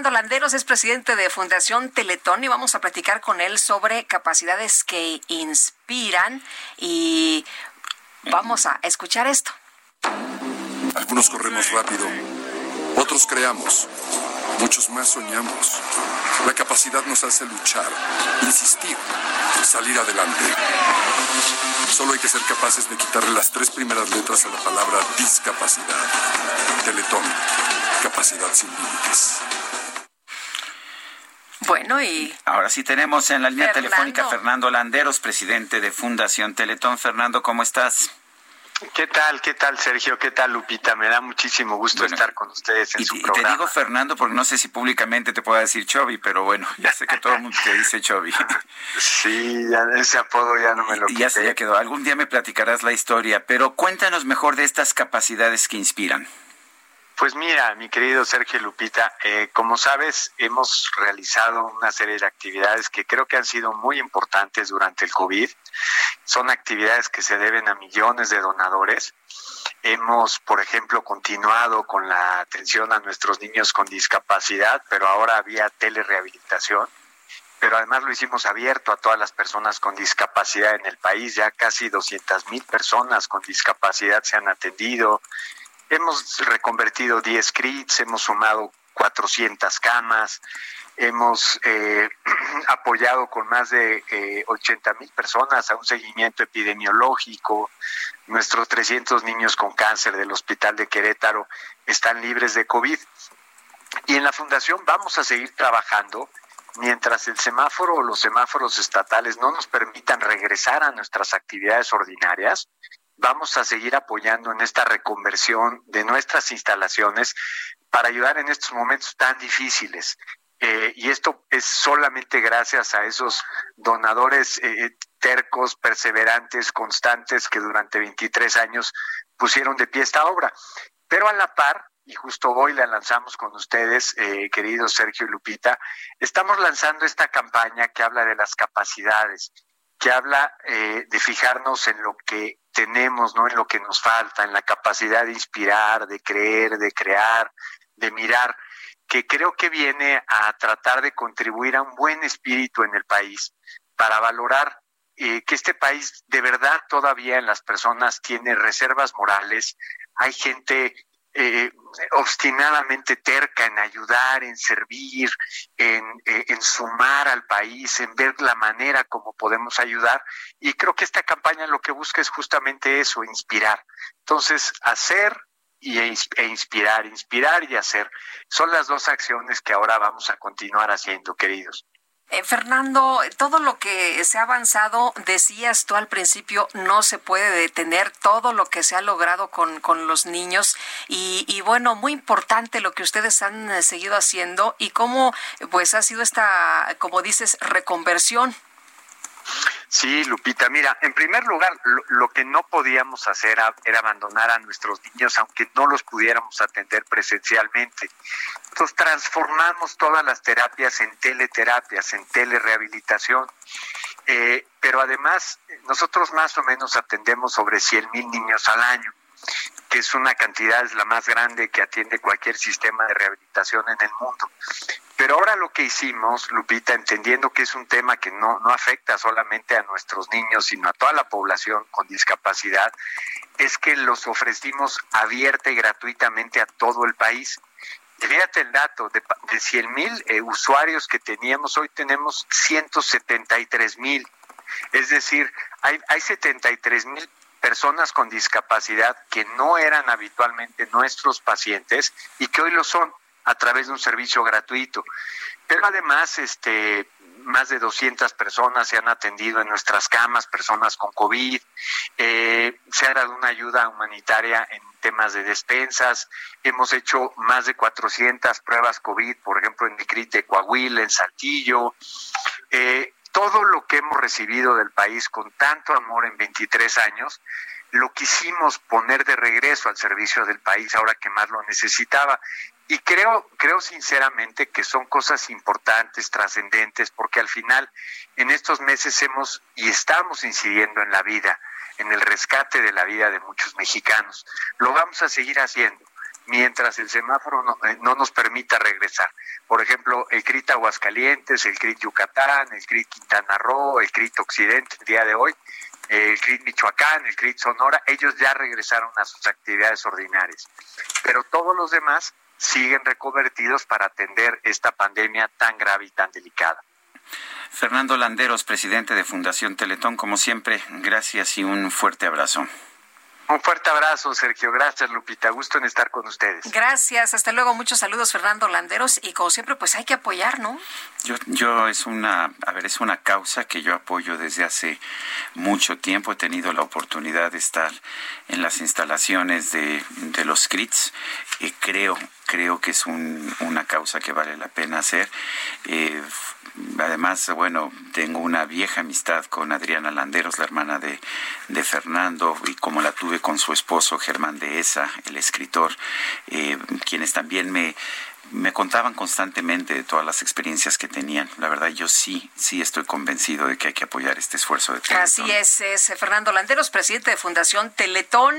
Fernando Landeros es presidente de Fundación Teletón y vamos a platicar con él sobre capacidades que inspiran y vamos a escuchar esto. Algunos corremos rápido, otros creamos, muchos más soñamos. La capacidad nos hace luchar, insistir, salir adelante. Solo hay que ser capaces de quitarle las tres primeras letras a la palabra discapacidad. Teletón, capacidad sin límites. Bueno, y ahora sí tenemos en la línea Fernando. telefónica Fernando Landeros, presidente de Fundación Teletón. Fernando, ¿cómo estás? ¿Qué tal? ¿Qué tal, Sergio? ¿Qué tal, Lupita? Me da muchísimo gusto Bueno, estar con ustedes en Y, su y te programa. digo Fernando porque no sé si públicamente te pueda decir Chovy, pero bueno, ya sé que todo el mundo te dice Chovy. Sí, ya ese apodo ya no me lo Y ya se quité. ya quedó. Algún día me platicarás la historia, pero cuéntanos mejor de estas capacidades que inspiran. Pues mira, mi querido Sergio Lupita, eh, como sabes, hemos realizado una serie de actividades que creo que han sido muy importantes durante el COVID. Son actividades que se deben a millones de donadores. Hemos, por ejemplo, continuado con la atención a nuestros niños con discapacidad, pero ahora había telerehabilitación. Pero además lo hicimos abierto a todas las personas con discapacidad en el país. Ya casi 200 mil personas con discapacidad se han atendido. Hemos reconvertido 10 CRITs, hemos sumado 400 camas, hemos eh, apoyado con más de eh, 80 mil personas a un seguimiento epidemiológico. Nuestros 300 niños con cáncer del Hospital de Querétaro están libres de COVID. Y en la Fundación vamos a seguir trabajando mientras el semáforo o los semáforos estatales no nos permitan regresar a nuestras actividades ordinarias vamos a seguir apoyando en esta reconversión de nuestras instalaciones para ayudar en estos momentos tan difíciles. Eh, y esto es solamente gracias a esos donadores eh, tercos, perseverantes, constantes que durante 23 años pusieron de pie esta obra. Pero a la par, y justo hoy la lanzamos con ustedes, eh, queridos Sergio y Lupita, estamos lanzando esta campaña que habla de las capacidades, que habla eh, de fijarnos en lo que tenemos, no en lo que nos falta, en la capacidad de inspirar, de creer, de crear, de mirar, que creo que viene a tratar de contribuir a un buen espíritu en el país para valorar eh, que este país de verdad todavía en las personas tiene reservas morales, hay gente eh, obstinadamente terca en ayudar, en servir, en, eh, en, sumar al país, en ver la manera como podemos ayudar. Y creo que esta campaña lo que busca es justamente eso, inspirar. Entonces, hacer y, e inspirar, inspirar y hacer son las dos acciones que ahora vamos a continuar haciendo, queridos. Eh, Fernando, todo lo que se ha avanzado, decías tú al principio, no se puede detener todo lo que se ha logrado con, con los niños y, y, bueno, muy importante lo que ustedes han eh, seguido haciendo y cómo pues ha sido esta, como dices, reconversión. Sí, Lupita, mira, en primer lugar, lo, que no podíamos hacer era abandonar a nuestros niños, aunque no los pudiéramos atender presencialmente. Entonces transformamos todas las terapias en teleterapias, en telerehabilitación. Eh, pero además, nosotros más o menos atendemos sobre 100 mil niños al año, que es una cantidad, es la más grande que atiende cualquier sistema de rehabilitación en el mundo. Pero ahora lo que hicimos, Lupita, entendiendo que es un tema que no, no afecta solamente a nuestros niños, sino a toda la población con discapacidad, es que los ofrecimos abierta y gratuitamente a todo el país. Fíjate el dato, de, de 100 mil eh, usuarios que teníamos, hoy tenemos 173 mil. Es decir, hay, hay 73 mil personas con discapacidad que no eran habitualmente nuestros pacientes y que hoy lo son a través de un servicio gratuito. Pero además, este, más de 200 personas se han atendido en nuestras camas, personas con COVID. Eh, se ha dado una ayuda humanitaria en temas de despensas. Hemos hecho más de 400 pruebas COVID, por ejemplo, en el CRIT de Coahuila, en Saltillo. Eh, todo lo que hemos recibido del país con tanto amor en 23 años, lo quisimos poner de regreso al servicio del país ahora que más lo necesitaba. Y creo, creo sinceramente que son cosas importantes, trascendentes, porque al final en estos meses hemos y estamos incidiendo en la vida, en el rescate de la vida de muchos mexicanos. Lo vamos a seguir haciendo mientras el semáforo no, eh, nos permita regresar. Por ejemplo, el CRIT Aguascalientes, el CRIT Yucatán, el CRIT Quintana Roo, el CRIT Occidente el día de hoy, el CRIT Michoacán, el CRIT Sonora, ellos ya regresaron a sus actividades ordinarias. Pero todos los demás siguen reconvertidos para atender esta pandemia tan grave y tan delicada. Fernando Landeros, presidente de Fundación Teletón, como siempre, gracias y un fuerte abrazo. Un fuerte abrazo, Sergio. Gracias, Lupita. Gusto en estar con ustedes. Gracias. Hasta luego. Muchos saludos, Fernando Landeros. Y como siempre, pues hay que apoyar, ¿no? Yo, yo es una, a ver, es una causa que yo apoyo desde hace mucho tiempo. He tenido la oportunidad de estar en las instalaciones de, de los CRITs. y creo, creo que es un, una causa que vale la pena hacer. Eh, además, bueno, tengo una vieja amistad con Adriana Landeros, la hermana de, de Fernando, y como la tuve con su esposo Germán de Esa, el escritor, eh, quienes también me, me contaban constantemente de todas las experiencias que tenían. La verdad, yo sí, sí estoy convencido de que hay que apoyar este esfuerzo de Teletón. Así es, es Fernando Landeros, presidente de Fundación Teletón.